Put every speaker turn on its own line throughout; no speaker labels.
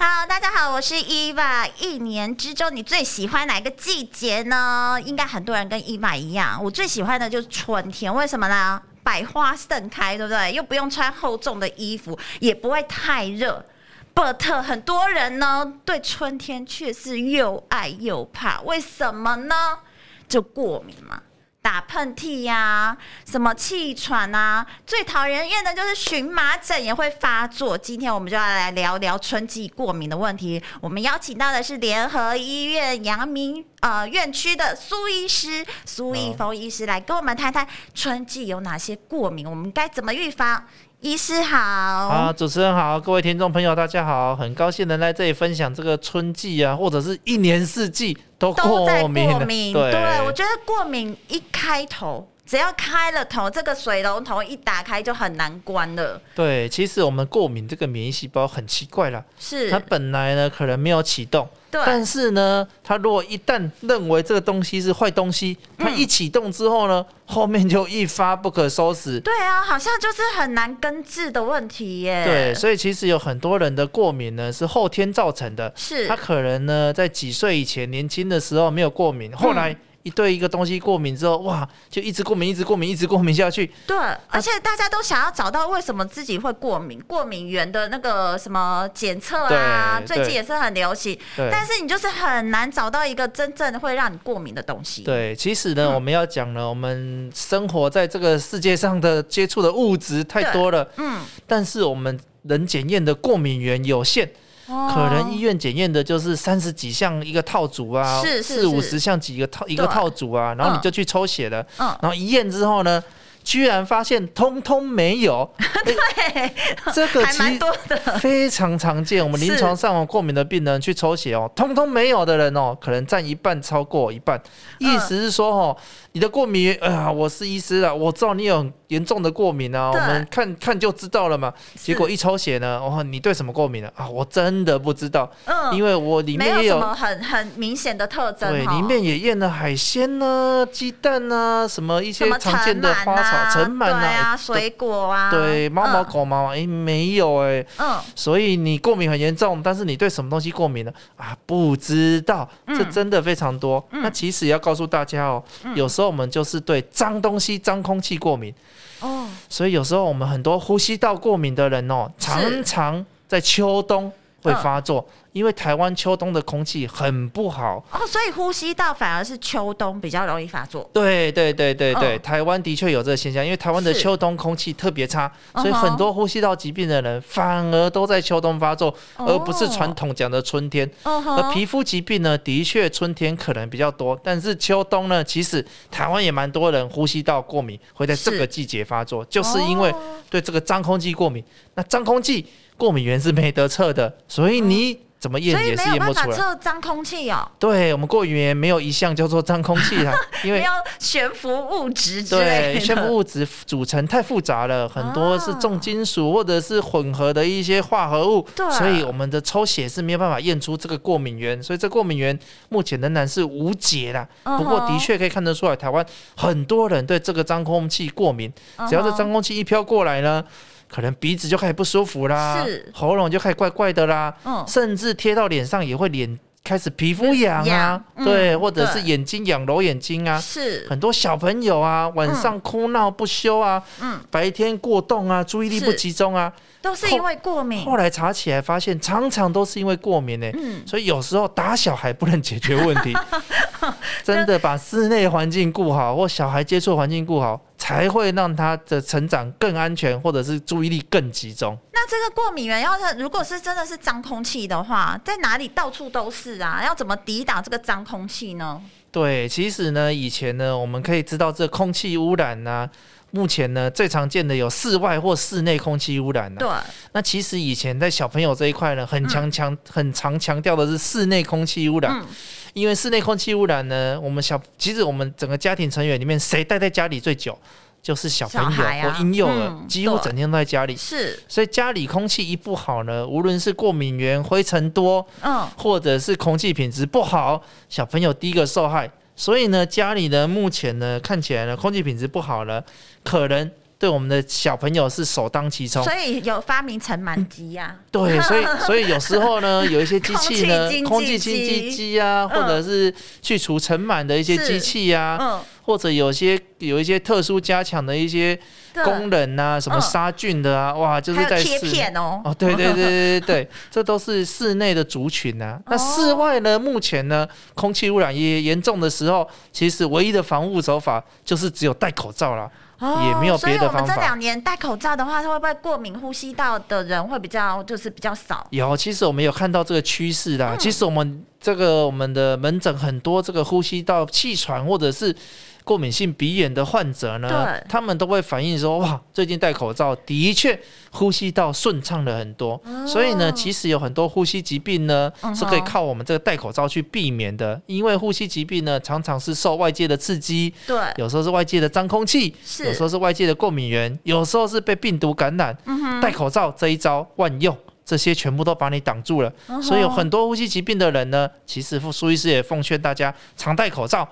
哈喽大家好，我是伊娃。一年之中，你最喜欢哪个季节呢？应该很多人跟伊娃一样，我最喜欢的就是春天。为什么呢？百花盛开，对不对？又不用穿厚重的衣服，也不会太热。But 很多人呢，对春天却是又爱又怕。为什么呢？就过敏嘛。打喷嚏呀、啊，什么气喘啊，最讨人厌的就是荨麻疹也会发作。今天我们就要来聊聊春季过敏的问题。我们邀请到的是联合医院阳明呃院区的苏医师苏义峰医师来跟我们谈谈春季有哪些过敏，我们该怎么预防。医师好，
啊，主持人好，各位听众朋友大家好，很高兴能来这里分享这个春季啊，或者是一年四季都过敏。
过敏，对，对，我觉得过敏一开头，只要开了头，这个水龙头一打开就很难关了。
对，其实我们过敏这个免疫细胞很奇怪啦，
是它
本来呢可能没有启动。
对
但是呢，它如果一旦认为这个东西是坏东西，它一启动之后呢，嗯、后面就一发不可收拾。
对啊，好像就是很难根治的问题耶。
对，所以其实有很多人的过敏呢是后天造成的。
是，
他可能呢在几岁以前年轻的时候没有过敏，后来、嗯。一对一个东西过敏之后，哇，就一直过敏，一直过敏，一直过敏下去。
对，而且大家都想要找到为什么自己会过敏，过敏源的那个什么检测啊，最近也是很流行。对，但是你就是很难找到一个真正会让你过敏的东西。
对，其实呢，嗯、我们要讲呢，我们生活在这个世界上的接触的物质太多了，嗯，但是我们能检验的过敏源有限。可能医院检验的就是三十几项一个套组啊，四五十项几个套一个套组啊，然后你就去抽血了，然后一验之后呢，居然发现通通没有。对，这个其实非常常见。我们临床上过敏的病人去抽血哦，通通没有的人哦，可能占一半超过一半。意思是说哦。你的过敏，哎呀，我是医师啊，我知道你有严重的过敏啊，我们看看就知道了嘛。结果一抽血呢，哦，你对什么过敏了？啊？我真的不知道，嗯，因为我里面也有，
有什么很很明显的特征，
对，里面也验了海鲜呢、啊、鸡蛋呢，什么一些常见的花草、尘螨啊，
啊水果啊，
对，猫毛狗毛，哎、嗯，没有哎、欸，嗯，所以你过敏很严重，但是你对什么东西过敏呢？啊，不知道，这真的非常多。嗯、那其实也要告诉大家哦，嗯、有时候。我们就是对脏东西、脏空气过敏。哦，所以有时候我们很多呼吸道过敏的人哦，常常在秋冬会发作。因为台湾秋冬的空气很不好
哦，所以呼吸道反而是秋冬比较容易发作。
对对对对对，哦、台湾的确有这个现象，因为台湾的秋冬空气特别差，所以很多呼吸道疾病的人反而都在秋冬发作，哦、而不是传统讲的春天。哦、而皮肤疾病呢，的确春天可能比较多，但是秋冬呢，其实台湾也蛮多人呼吸道过敏会在这个季节发作，是就是因为对这个脏空气过敏。那脏空气过敏源是没得测的，所以你。怎么验也是验不出来。
测脏空气哦。
对，我们过敏源没有一项叫做脏空气啊，因为
没有悬浮物质。
对，悬浮物质组成太复杂了，很多是重金属或者是混合的一些化合物，对，所以我们的抽血是没有办法验出这个过敏源，所以这过敏源目前仍然是无解啦。不过的确可以看得出来，台湾很多人对这个脏空气过敏，只要是脏空气一飘过来呢。可能鼻子就开始不舒服啦，是。喉咙就开始怪怪的啦，嗯，甚至贴到脸上也会脸开始皮肤痒啊，
嗯、
对，或者是眼睛痒、揉眼睛啊，
是。
很多小朋友啊，晚上哭闹不休啊，
嗯，
白天过动啊，注意力不集中啊，
都是因为过敏。
后，后来查起来发现，常常都是因为过敏呢、欸。嗯，所以有时候打小孩不能解决问题，真的把室内环境顾好，或小孩接触环境顾好，才会让他的成长更安全，或者是注意力更集中。
那这个过敏源要是如果是真的是脏空气的话，在哪里到处都是啊？要怎么抵挡这个脏空气呢？
对，其实呢，以前呢，我们可以知道这空气污染呢、啊，目前呢最常见的有室外或室内空气污染、啊。
对，
那其实以前在小朋友这一块呢，很强强、嗯、很常强调的是室内空气污染，嗯、因为室内空气污染呢，我们小其实我们整个家庭成员里面，谁待在家里最久？就是小朋友或婴幼儿，啊嗯、几乎整天都在家里，
是，
所以家里空气一不好呢，无论是过敏源、灰尘多，嗯，或者是空气品质不好，小朋友第一个受害。所以呢，家里呢，目前呢，看起来呢，空气品质不好了，可能对我们的小朋友是首当其冲。
所以有发明尘螨机呀。
对，所以 所以有时候呢，有一些机器呢，空气清净机啊，或者是去除尘螨的一些机器呀，嗯。或者有些有一些特殊加强的一些功能啊，什么杀菌的啊，哇，就是在贴
片哦，
哦，对对对对对，这都是室内的族群啊。那室外呢？目前呢，空气污染也严重的时候，其实唯一的防护手法就是只有戴口罩了，也没有别的方法。所以我们这
两年戴口罩的话，它会不会过敏呼吸道的人会比较就是比较少？
有，其实我们有看到这个趋势啦。其实我们这个我们的门诊很多这个呼吸道气喘或者是。过敏性鼻炎的患者呢，他们都会反映说：“哇，最近戴口罩的确呼吸道顺畅了很多。哦”所以呢，其实有很多呼吸疾病呢、嗯、是可以靠我们这个戴口罩去避免的。因为呼吸疾病呢，常常是受外界的刺激，对，有时候是外界的脏空气，是有时候是外界的过敏源，有时候是被病毒感染。戴口罩这一招万用，这些全部都把你挡住了。所以有很多呼吸疾病的人呢，其实苏医师也奉劝大家常戴口罩。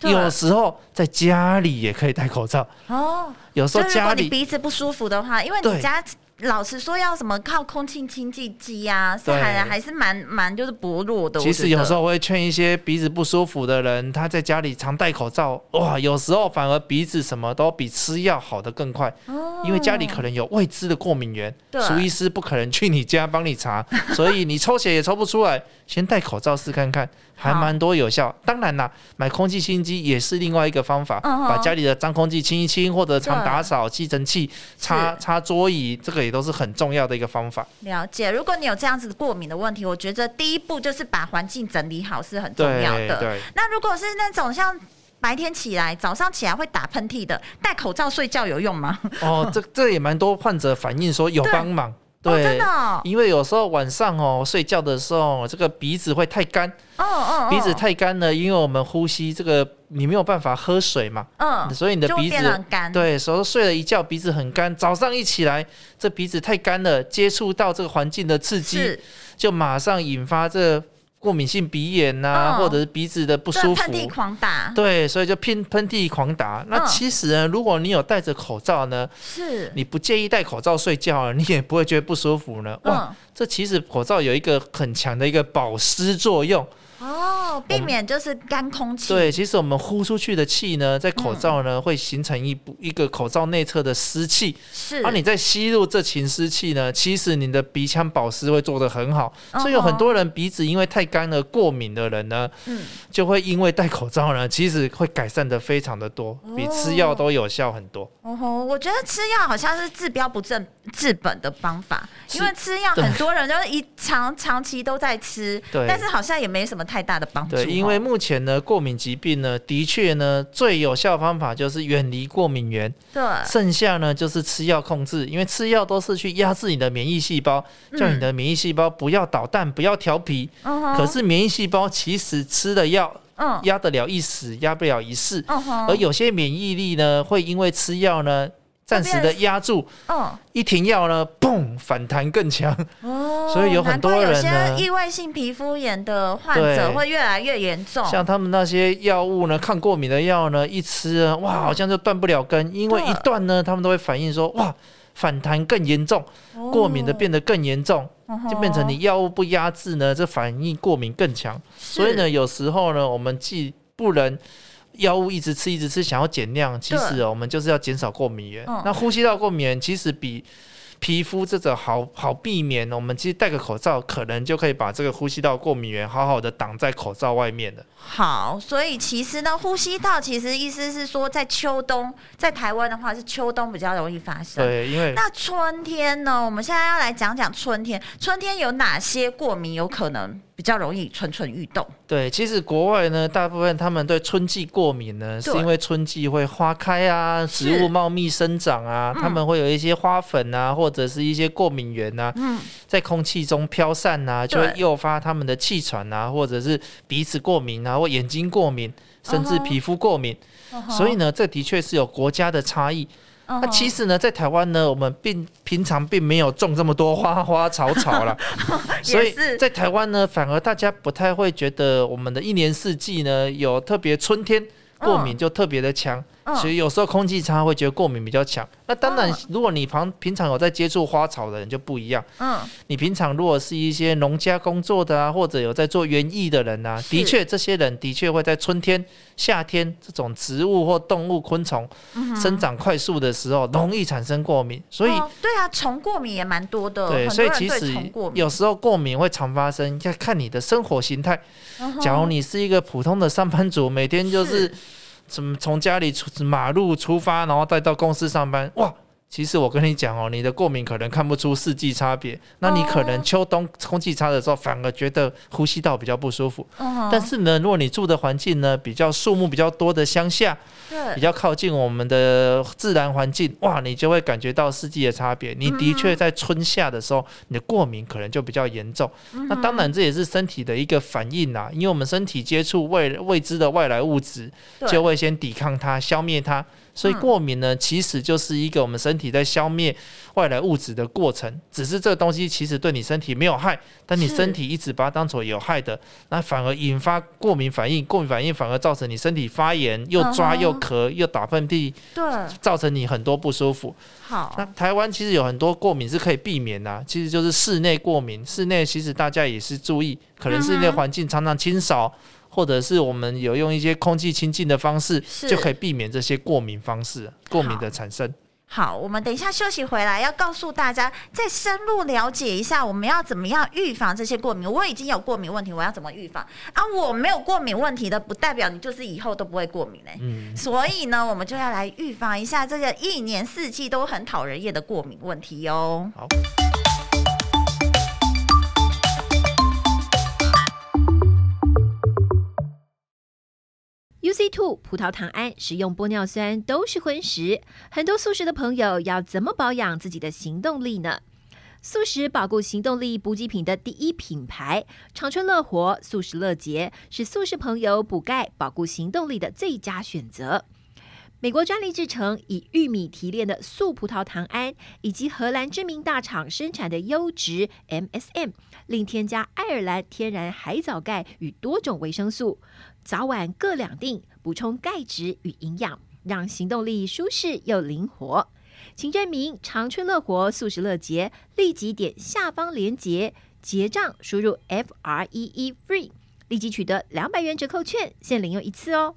对有时候在家里也可以戴口罩哦。有时候家里
你鼻子不舒服的话，因为你家。老实说，要什么靠空气清净机啊，是还还是蛮蛮就是薄弱的。
其实有时候我会劝一些鼻子不舒服的人，他在家里常戴口罩，哇，有时候反而鼻子什么都比吃药好的更快。哦，因为家里可能有未知的过敏源，对苏医师不可能去你家帮你查，所以你抽血也抽不出来，先戴口罩试看看，还蛮多有效。好当然啦，买空气清净机也是另外一个方法，嗯、把家里的脏空气清一清，或者常打扫吸尘器擦擦桌椅，这个也。都是很重要的一个方法。
了解，如果你有这样子过敏的问题，我觉得第一步就是把环境整理好是很重要的。对。对，那如果是那种像白天起来、早上起来会打喷嚏的，戴口罩睡觉有用吗？
哦，这这也蛮多患者反映说有帮忙。
对，哦、真的、哦。
因为有时候晚上哦睡觉的时候，这个鼻子会太干。哦哦。鼻子太干了，因为我们呼吸这个。你没有办法喝水嘛？嗯，所以你的鼻子很干。对，所以睡了一觉，鼻子很干。早上一起来，这鼻子太干了，接触到这个环境的刺激，就马上引发这过敏性鼻炎呐、啊，嗯、或者是鼻子的不舒服，喷
嚏狂打。
对，所以就喷喷嚏狂打。那其实呢，如果你有戴着口罩呢，
是
你不介意戴口罩睡觉，你也不会觉得不舒服呢。哇，嗯、这其实口罩有一个很强的一个保湿作用。
哦，避免就是干空气。
对，其实我们呼出去的气呢，在口罩呢、嗯、会形成一部一个口罩内侧的湿气。是。而你在吸入这群湿气呢，其实你的鼻腔保湿会做得很好。哦、所以有很多人鼻子因为太干了过敏的人呢，嗯，就会因为戴口罩呢，其实会改善的非常的多，比吃药都有效很多。
哦吼，我觉得吃药好像是治标不治治本的方法，因为吃药很多人就是一长长期都在吃，对，但是好像也没什么。太大的帮助。
对，因为目前呢，过敏疾病呢，的确呢，最有效方法就是远离过敏源。对，剩下呢就是吃药控制，因为吃药都是去压制你的免疫细胞，叫你的免疫细胞不要捣蛋，不要调皮。嗯。可是免疫细胞其实吃了药，嗯，压得了一时，压不了一世。而有些免疫力呢，会因为吃药呢。暂时的压住，嗯，一停药呢，嘣，反弹更强。哦，所以有很多人呢，
意外性皮肤炎的患者会越来越严重。
像他们那些药物呢，抗过敏的药呢，一吃啊，哇，好像就断不了根，因为一断呢，他们都会反映说，哇，反弹更严重，过敏的变得更严重。就变成你药物不压制呢，这反应过敏更强。所以呢，有时候呢，我们既不能药物一直吃一直吃，想要减量，其实我们就是要减少过敏源。那呼吸道过敏源其实比皮肤这种好好避免，我们其实戴个口罩，可能就可以把这个呼吸道过敏源好好的挡在口罩外面了。
好，所以其实呢，呼吸道其实意思是说，在秋冬，在台湾的话是秋冬比较容易发生。
对，因为
那春天呢，我们现在要来讲讲春天，春天有哪些过敏有可能？比较容易蠢蠢欲动。
对，其实国外呢，大部分他们对春季过敏呢，是因为春季会花开啊，植物茂密生长啊，他们会有一些花粉啊，或者是一些过敏源啊，嗯、在空气中飘散啊，就会诱发他们的气喘啊，或者是鼻子过敏啊，或眼睛过敏，甚至皮肤过敏。Uh -huh. 所以呢，这的确是有国家的差异。那其实呢，在台湾呢，我们并平常并没有种这么多花花草草啦，所以在台湾呢，反而大家不太会觉得我们的一年四季呢有特别春天过敏就特别的强。所以有时候空气差会觉得过敏比较强。那当然，如果你平平常有在接触花草的人就不一样。嗯，你平常如果是一些农家工作的啊，或者有在做园艺的人啊，的确这些人的确会在春天、夏天这种植物或动物、昆虫生长快速的时候，容易产生过敏。所以，
对啊，虫过敏也蛮多的。
对，所以其实有时候过敏会常发生，要看你的生活形态。假如你是一个普通的上班族，每天就是。从从家里出马路出发，然后再到公司上班，哇！其实我跟你讲哦，你的过敏可能看不出四季差别，那你可能秋冬空气差的时候，反而觉得呼吸道比较不舒服。但是呢，如果你住的环境呢，比较树木比较多的乡下，比较靠近我们的自然环境，哇，你就会感觉到四季的差别。你的确在春夏的时候，你的过敏可能就比较严重。那当然这也是身体的一个反应啦，因为我们身体接触未未知的外来物质，就会先抵抗它，消灭它。所以过敏呢，其实就是一个我们身体在消灭外来物质的过程。只是这个东西其实对你身体没有害，但你身体一直把它当做有害的，那反而引发过敏反应。过敏反应反而造成你身体发炎，又抓又咳又打喷嚏，对，造成你很多不舒服。好，那台湾其实有很多过敏是可以避免的，其实就是室内过敏。室内其实大家也是注意，可能室内环境常常清扫。或者是我们有用一些空气清净的方式，就可以避免这些过敏方式、过敏的产生。
好，我们等一下休息回来，要告诉大家再深入了解一下，我们要怎么样预防这些过敏。我已经有过敏问题，我要怎么预防？啊，我没有过敏问题的，不代表你就是以后都不会过敏嘞。嗯，所以呢，我们就要来预防一下这个一年四季都很讨人厌的过敏问题哟。好。
UC2 葡萄糖胺、使用玻尿酸都是荤食，很多素食的朋友要怎么保养自己的行动力呢？素食保护行动力补给品的第一品牌长春乐活素食乐捷，是素食朋友补钙保护行动力的最佳选择。美国专利制成，以玉米提炼的素葡萄糖胺，以及荷兰知名大厂生产的优质 MSM，另添加爱尔兰天然海藻钙与多种维生素。早晚各两锭，补充钙质与营养，让行动力舒适又灵活。请证明长春乐活素食乐节，立即点下方链接结账，输入 F R E E FREE，立即取得两百元折扣券，限领用一次哦。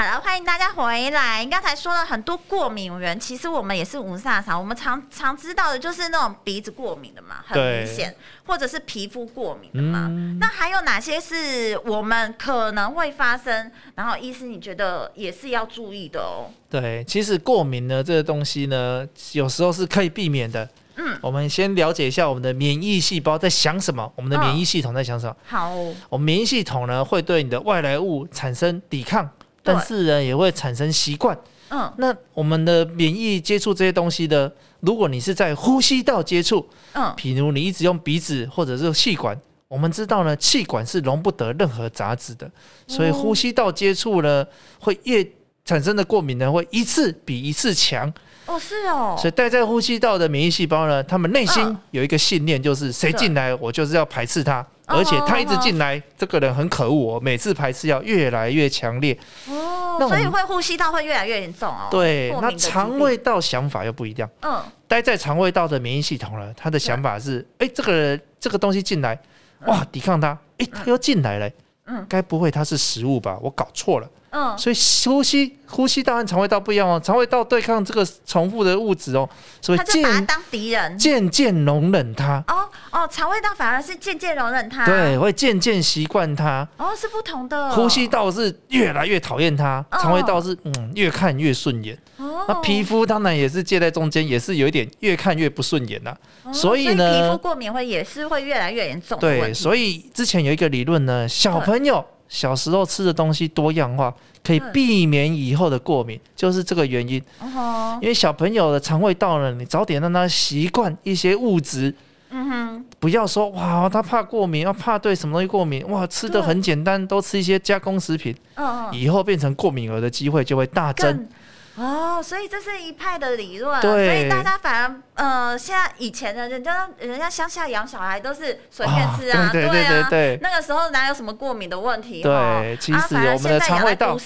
好了，欢迎大家回来。刚才说了很多过敏源，其实我们也是无煞煞。我们常常知道的就是那种鼻子过敏的嘛，很明显，或者是皮肤过敏的嘛。嗯。那还有哪些是我们可能会发生？然后，医师你觉得也是要注意的哦。
对，其实过敏呢，这个东西呢，有时候是可以避免的。嗯，我们先了解一下我们的免疫细胞在想什么，我们的免疫系统在想什么。好，我们免疫系统呢，会对你的外来物产生抵抗。但是呢，也会产生习惯。嗯，那我们的免疫接触这些东西的，如果你是在呼吸道接触，嗯，譬如你一直用鼻子或者是气管，我们知道呢，气管是容不得任何杂质的，所以呼吸道接触呢，会越产生的过敏呢，会一次比一次强。
哦，是哦。
所以待在呼吸道的免疫细胞呢，他们内心有一个信念，就是谁进来，我就是要排斥他。而且他一直进来，这个人很可恶哦，每次排斥要越来越强烈。
哦，所以会呼吸道会越来越严重哦。
对，那肠胃道想法又不一样。嗯，待在肠胃道的免疫系统呢，他的想法是：哎，这个人这个东西进来，哇，抵抗它，哎，他又进来了。嗯，该不会他是食物吧？我搞错了。嗯，所以呼吸呼吸道和肠胃道不一样哦，肠胃道对抗这个重复的物质哦，所以
他就把它当敌人，
渐渐容忍它。
哦哦，肠胃道反而是渐渐容忍它，
对，会渐渐习惯它。
哦，是不同的。
呼吸道是越来越讨厌它，肠胃道是嗯越看越顺眼。哦，那皮肤当然也是介在中间，也是有一点越看越不顺眼呐。所以呢，
皮肤过敏会也是会越来越严重。
对，所以之前有一个理论呢，小朋友。小时候吃的东西多样化，可以避免以后的过敏，就是这个原因。因为小朋友的肠胃道呢，你早点让他习惯一些物质。嗯哼，不要说哇，他怕过敏，要怕对什么东西过敏，哇，吃的很简单，都吃一些加工食品。以后变成过敏儿的机会就会大增。
哦，所以这是一派的理论，对所以大家反而呃，现在以前的人家人家乡下养小孩都是随便吃啊，对，对对对对，那个时候哪有什么过敏的问题？
对，其实我们的肠胃道，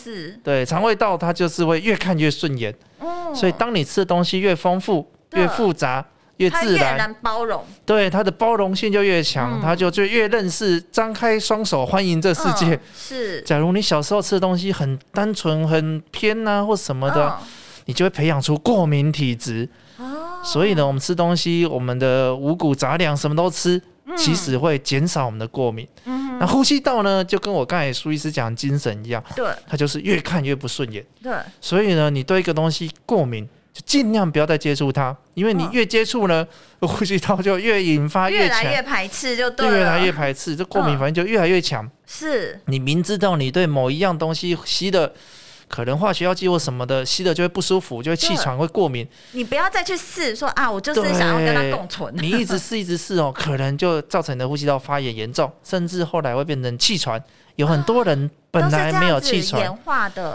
对肠胃道它就是会越看越顺眼，嗯，所以当你吃的东西越丰富、越复杂。越自然，越
包容，
对他的包容性就越强，它、嗯、就就越认识，张开双手欢迎这世界。嗯、是，假如你小时候吃的东西很单纯、很偏啊，或什么的，嗯、你就会培养出过敏体质。哦，所以呢，我们吃东西，我们的五谷杂粮什么都吃，嗯、其实会减少我们的过敏。嗯，那呼吸道呢，就跟我刚才苏医师讲的精神一样，对，它就是越看越不顺眼。对，所以呢，你对一个东西过敏。就尽量不要再接触它，因为你越接触呢，嗯、呼吸道就越引发越强，
越来越排斥就对了，
越来越排斥，这过敏反应就越来越强。是，你明知道你对某一样东西吸的可能化学药剂或什么的吸的就会不舒服，就会气喘会过敏。
你不要再去试说啊，我就是想要跟它共存。
你一直试一直试哦，可能就造成你的呼吸道发炎严重，甚至后来会变成气喘。有很多人本来没有气喘，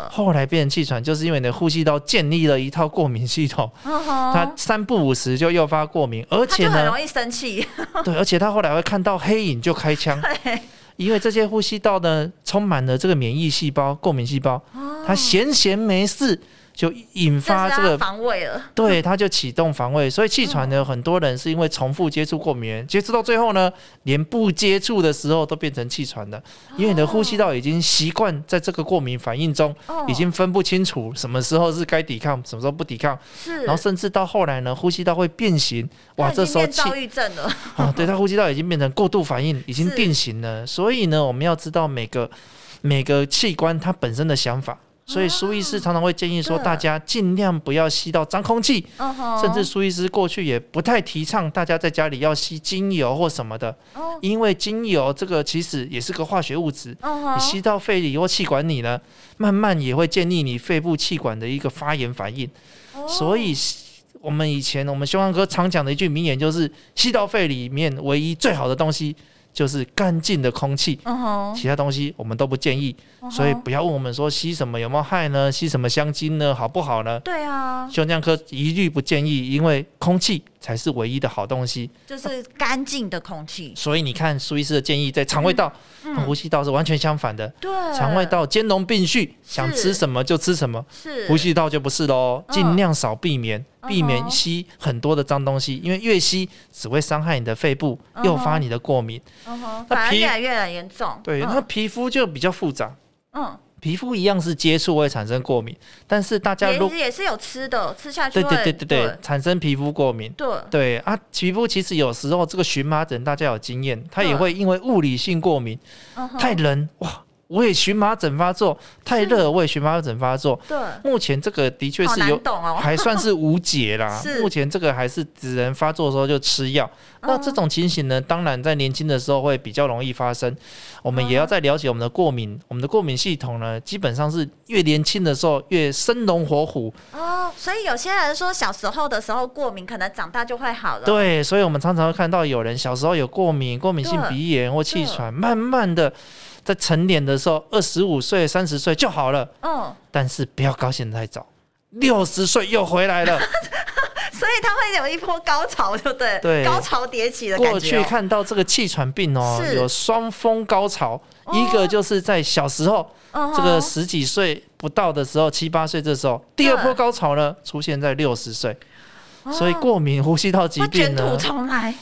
后来变成气喘，就是因为你的呼吸道建立了一套过敏系统，它三不五时就诱发过敏，而且呢，
很容易生气。
对，而且他后来会看到黑影就开枪，因为这些呼吸道呢充满了这个免疫细胞、过敏细胞，它闲闲没事。就引发这个
防卫了，
对，它就启动防卫。所以气喘呢，很多人是因为重复接触过敏源，接触到最后呢，连不接触的时候都变成气喘的，因为你的呼吸道已经习惯在这个过敏反应中，已经分不清楚什么时候是该抵抗，什么时候不抵抗。是，然后甚至到后来呢，呼吸道会变形，哇，这时候气，
躁郁症了。
哦，对，他呼吸道已经变成过度反应，已经定型了。所以呢，我们要知道每个每个器官它本身的想法。所以苏医师常常会建议说，大家尽量不要吸到脏空气，甚至苏医师过去也不太提倡大家在家里要吸精油或什么的，因为精油这个其实也是个化学物质，你吸到肺里或气管里呢，慢慢也会建立你肺部气管的一个发炎反应。所以，我们以前我们胸腔科常讲的一句名言就是：吸到肺里面唯一最好的东西。就是干净的空气，uh. 其他东西我们都不建议，uh. 所以不要问我们说吸什么有没有害呢？吸什么香精呢？好不好呢？
对啊，
胸腔科一律不建议，因为空气才是唯一的好东西，
就是干净的空气。
所以你看苏医师的建议，在肠胃道和、呼吸道是完全相反的。对，肠胃道兼容并蓄，想吃什么就吃什么，是呼吸道就不是喽，尽量少避免。避免吸很多的脏东西，因为越吸只会伤害你的肺部，诱发你的过敏。
嗯哼，反而越来越严重。
对，那皮肤就比较复杂。嗯，皮肤一样是接触会产生过敏，但是大家如
也是有吃的，吃下去
对对对对对，产生皮肤过敏。对对啊，皮肤其实有时候这个荨麻疹大家有经验，它也会因为物理性过敏，太冷哇。我也荨麻疹发作，太热我也荨麻疹发作。对，目前这个的确是有，还算是无解啦。目前这个还是只能发作的时候就吃药。那这种情形呢，当然在年轻的时候会比较容易发生。我们也要再了解我们的过敏，我们的过敏系统呢，基本上是越年轻的时候越生龙活虎。
哦，所以有些人说小时候的时候过敏，可能长大就会好了。
对，所以我们常常会看到有人小时候有过敏，过敏性鼻炎或气喘，慢慢的。在成年的时候，二十五岁、三十岁就好了。
嗯，
但是不要高兴太早，六十岁又回来了。
所以它会有一波高潮，对不对？
对，
高潮迭起的感觉、哦。
过去看到这个气喘病哦，有双峰高潮，哦、一个就是在小时候，哦、这个十几岁不到的时候，七八岁这时候，第二波高潮呢出现在六十岁。所以过敏呼吸道疾病呢，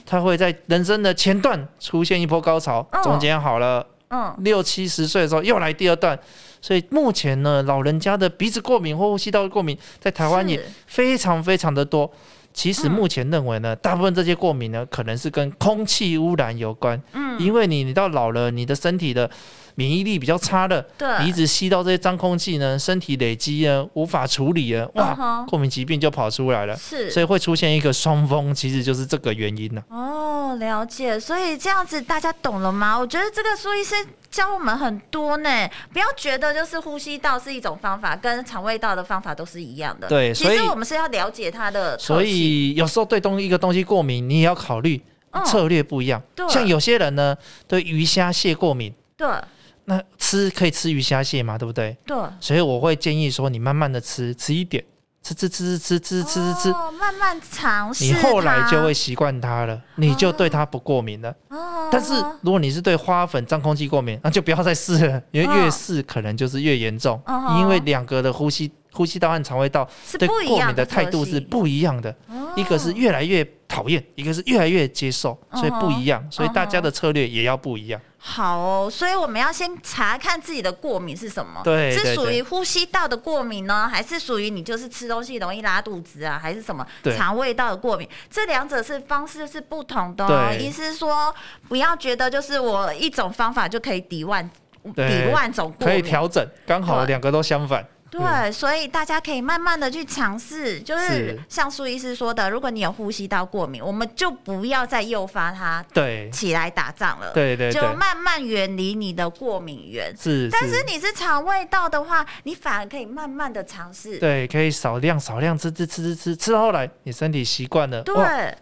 它会在人生的前段出现一波高潮，中间好了，嗯，六七十岁的时候又来第二段。所以目前呢，老人家的鼻子过敏或呼吸道过敏在台湾也非常非常的多。其实目前认为呢，大部分这些过敏呢，可能是跟空气污染有关。嗯，因为你你到老了，你的身体的。免疫力比较差的，对，你一直吸到这些脏空气呢，身体累积呢，无法处理了，哇，uh. 过敏疾病就跑出来了，是，所以会出现一个双峰，其实就是这个原因呢。
哦，了解，所以这样子大家懂了吗？我觉得这个苏医生教我们很多呢，不要觉得就是呼吸道是一种方法，跟肠胃道的方法都是一样的。
对，所以
其实我们是要了解它的。
所以有时候对东一个东西过敏，你也要考虑策略不一样。对，像有些人呢，对鱼虾蟹过敏。对。那吃可以吃鱼虾蟹嘛，对不对？对。所以我会建议说，你慢慢的吃，吃一点，吃吃吃吃吃吃吃吃，
慢慢尝试。
你后来就会习惯它了，你就对它不过敏了。哦。但是如果你是对花粉、脏空气过敏，那就不要再试了，因为越试可能就是越严重。哦因为两个的呼吸呼吸道和肠胃道对过敏的态度是不一样的，一个是越来越讨厌，一个是越来越接受，所以不一样。所以大家的策略也要不一样。
好哦，所以我们要先查看自己的过敏是什么？
对，
是属于呼吸道的过敏呢，还是属于你就是吃东西容易拉肚子啊，还是什么肠胃道的过敏？这两者是方式是不同的哦。意思是说，不要觉得就是我一种方法就可以抵万抵万种过
敏，可以调整，刚好两个都相反。
对，所以大家可以慢慢的去尝试，就是像苏医师说的，如果你有呼吸道过敏，我们就不要再诱发它对起来打仗了，对对，就慢慢远离你的过敏源。是，但是你是肠胃道的话，你反而可以慢慢的尝试，
对，可以少量少量吃吃吃吃吃，吃到后来你身体习惯了，对，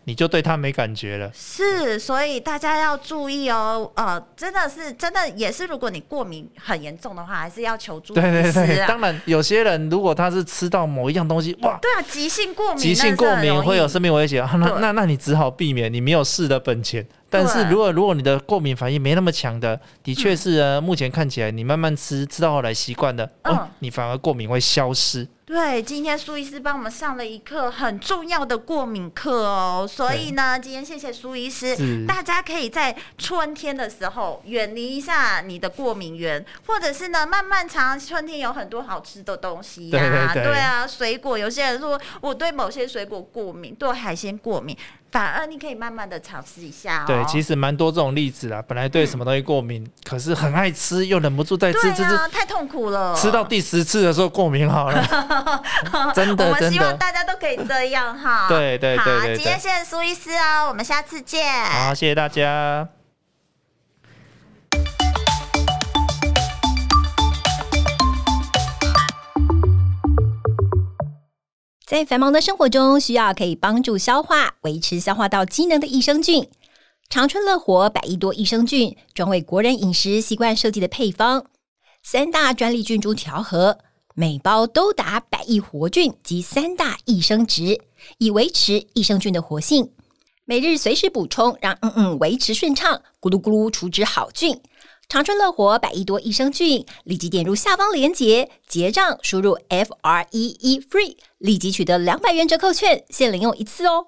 你就对它没感觉了。
是，所以大家要注意哦，呃，真的是真的也是，如果你过敏很严重的话，还是要求助医师啊。
当然有。有些人如果他是吃到某一样东西，哇，
对啊，急性过敏，
急性过敏会有生命危险，啊，那那那你只好避免，你没有试的本钱。但是如果如果你的过敏反应没那么强的，的确是呢，目前看起来你慢慢吃，吃到后来习惯了，哦，你反而过敏会消失。
对，今天苏医师帮我们上了一课很重要的过敏课哦，所以呢，今天谢谢苏医师，大家可以在春天的时候远离一下你的过敏源，或者是呢，慢慢尝，春天有很多好吃的东西呀，啊，对，对，对，对啊，水果，有些人说我对某些水果过敏，对海鲜过敏。反而你可以慢慢的尝试一下哦。
对，其实蛮多这种例子啦。本来对什么东西过敏，嗯、可是很爱吃，又忍不住再吃，吃吃、啊，
太痛苦了。
吃到第十次的时候过敏好了，真的，
我们希望大家都可以这样哈。
对对
对，今天谢谢苏医师哦，我们下次见。
好，谢谢大家。
在繁忙的生活中，需要可以帮助消化、维持消化道机能的益生菌。长春乐活百亿多益生菌，专为国人饮食习惯设计的配方，三大专利菌株调和，每包都达百亿活菌及三大益生值，以维持益生菌的活性。每日随时补充，让嗯嗯维持顺畅，咕噜咕噜储值好菌。长春乐活百亿多益生菌，立即点入下方链接结账，输入 F R E E FREE，立即取得两百元折扣券，限领用一次哦。